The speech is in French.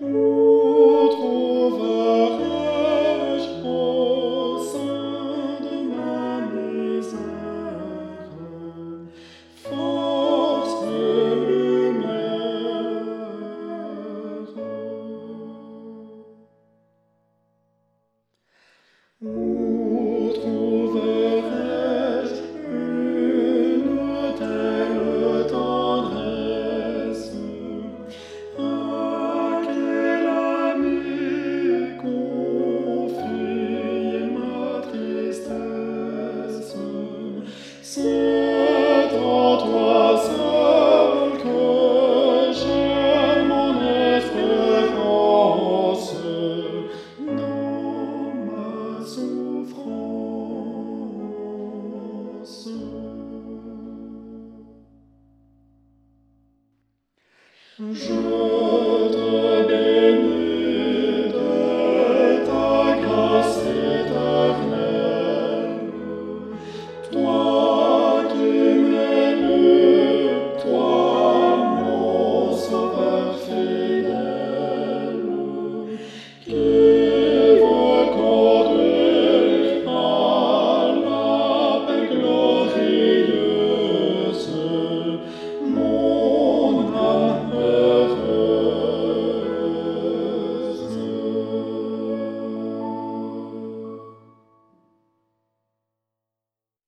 Où trouverai-je proche de ma maison, force de lumière? Où trouverai- Je